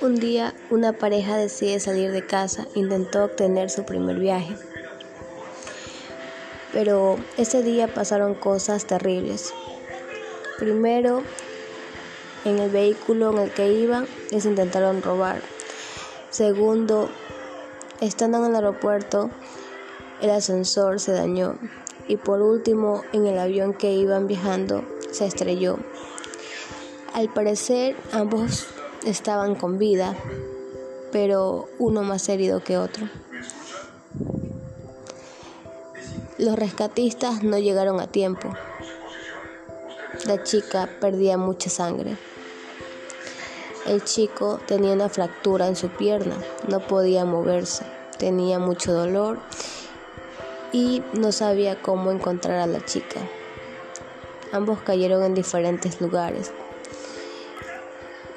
Un día una pareja decide salir de casa, intentó obtener su primer viaje. Pero ese día pasaron cosas terribles. Primero, en el vehículo en el que iban, les intentaron robar. Segundo, estando en el aeropuerto, el ascensor se dañó. Y por último, en el avión que iban viajando, se estrelló. Al parecer, ambos estaban con vida, pero uno más herido que otro. Los rescatistas no llegaron a tiempo. La chica perdía mucha sangre. El chico tenía una fractura en su pierna, no podía moverse, tenía mucho dolor y no sabía cómo encontrar a la chica. Ambos cayeron en diferentes lugares.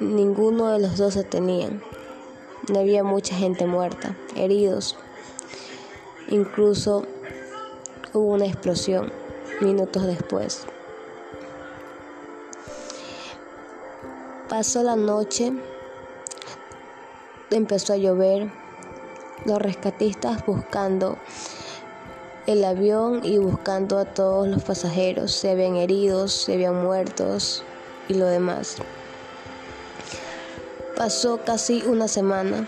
Ninguno de los dos se tenían. Había mucha gente muerta, heridos. Incluso hubo una explosión minutos después. Pasó la noche, empezó a llover, los rescatistas buscando el avión y buscando a todos los pasajeros, se habían heridos, se habían muertos y lo demás. Pasó casi una semana.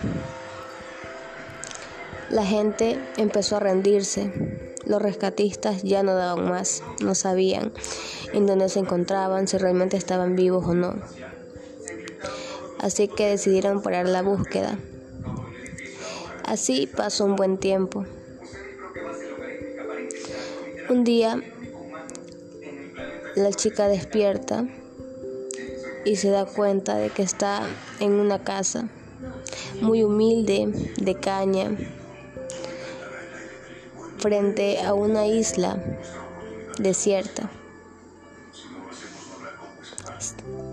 La gente empezó a rendirse. Los rescatistas ya no daban más, no sabían en dónde se encontraban, si realmente estaban vivos o no. Así que decidieron parar la búsqueda. Así pasó un buen tiempo. Un día, la chica despierta y se da cuenta de que está en una casa muy humilde de caña frente a una isla desierta.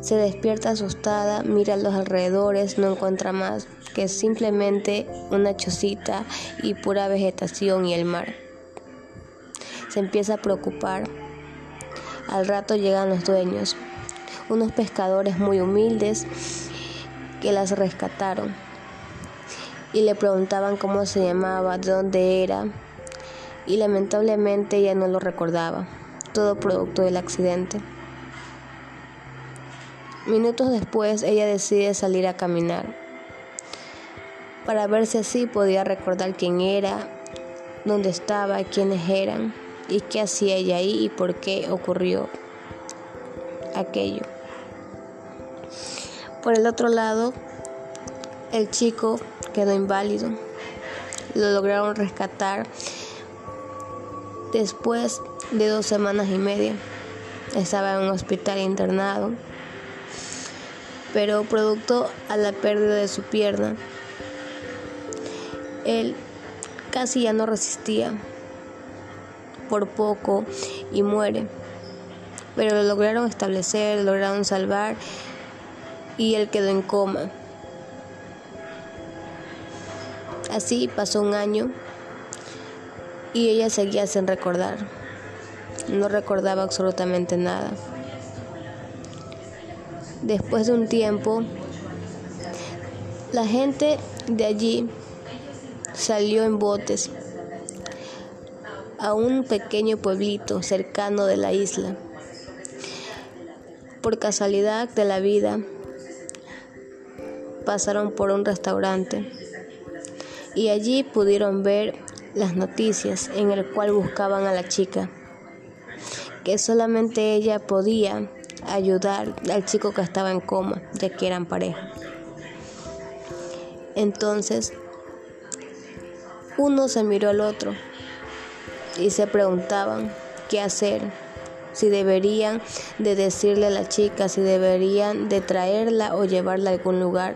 Se despierta asustada, mira los alrededores, no encuentra más que simplemente una chocita y pura vegetación y el mar. Se empieza a preocupar. Al rato llegan los dueños, unos pescadores muy humildes que las rescataron y le preguntaban cómo se llamaba, de dónde era y lamentablemente ella no lo recordaba, todo producto del accidente. Minutos después ella decide salir a caminar para ver si así podía recordar quién era, dónde estaba, quiénes eran y qué hacía ella ahí y por qué ocurrió aquello. Por el otro lado, el chico quedó inválido. Lo lograron rescatar después de dos semanas y media. Estaba en un hospital internado, pero producto a la pérdida de su pierna, él casi ya no resistía por poco y muere pero lo lograron establecer, lo lograron salvar y él quedó en coma. Así pasó un año y ella seguía sin recordar. No recordaba absolutamente nada. Después de un tiempo, la gente de allí salió en botes a un pequeño pueblito cercano de la isla por casualidad de la vida, pasaron por un restaurante y allí pudieron ver las noticias en el cual buscaban a la chica, que solamente ella podía ayudar al chico que estaba en coma, ya que eran pareja. Entonces, uno se miró al otro y se preguntaban qué hacer, si deberían de decirle a la chica, si deberían de traerla o llevarla a algún lugar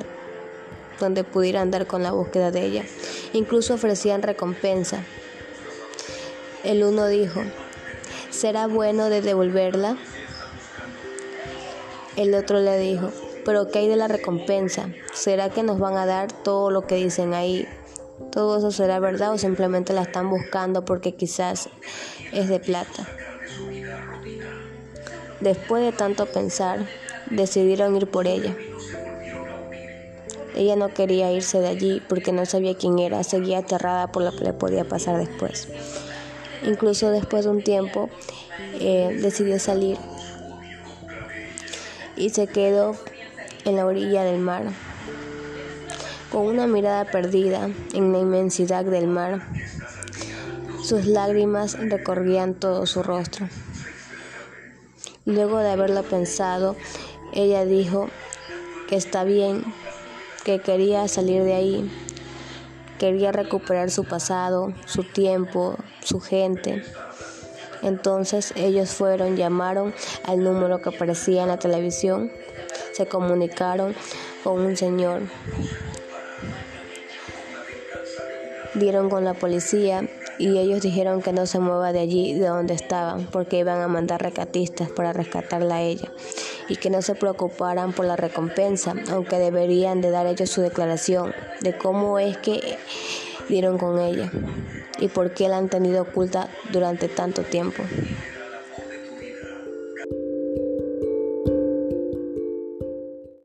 donde pudiera andar con la búsqueda de ella. Incluso ofrecían recompensa. El uno dijo, ¿será bueno de devolverla? El otro le dijo, pero ¿qué hay de la recompensa? ¿Será que nos van a dar todo lo que dicen ahí? ¿Todo eso será verdad o simplemente la están buscando porque quizás es de plata? Después de tanto pensar, decidieron ir por ella. Ella no quería irse de allí porque no sabía quién era, seguía aterrada por lo que le podía pasar después. Incluso después de un tiempo eh, decidió salir y se quedó en la orilla del mar, con una mirada perdida en la inmensidad del mar. Sus lágrimas recorrían todo su rostro. Luego de haberlo pensado, ella dijo que está bien, que quería salir de ahí, quería recuperar su pasado, su tiempo, su gente. Entonces ellos fueron, llamaron al número que aparecía en la televisión, se comunicaron con un señor, dieron con la policía y ellos dijeron que no se mueva de allí, de donde estaban, porque iban a mandar recatistas para rescatarla a ella y que no se preocuparan por la recompensa, aunque deberían de dar ellos su declaración de cómo es que dieron con ella y por qué la han tenido oculta durante tanto tiempo.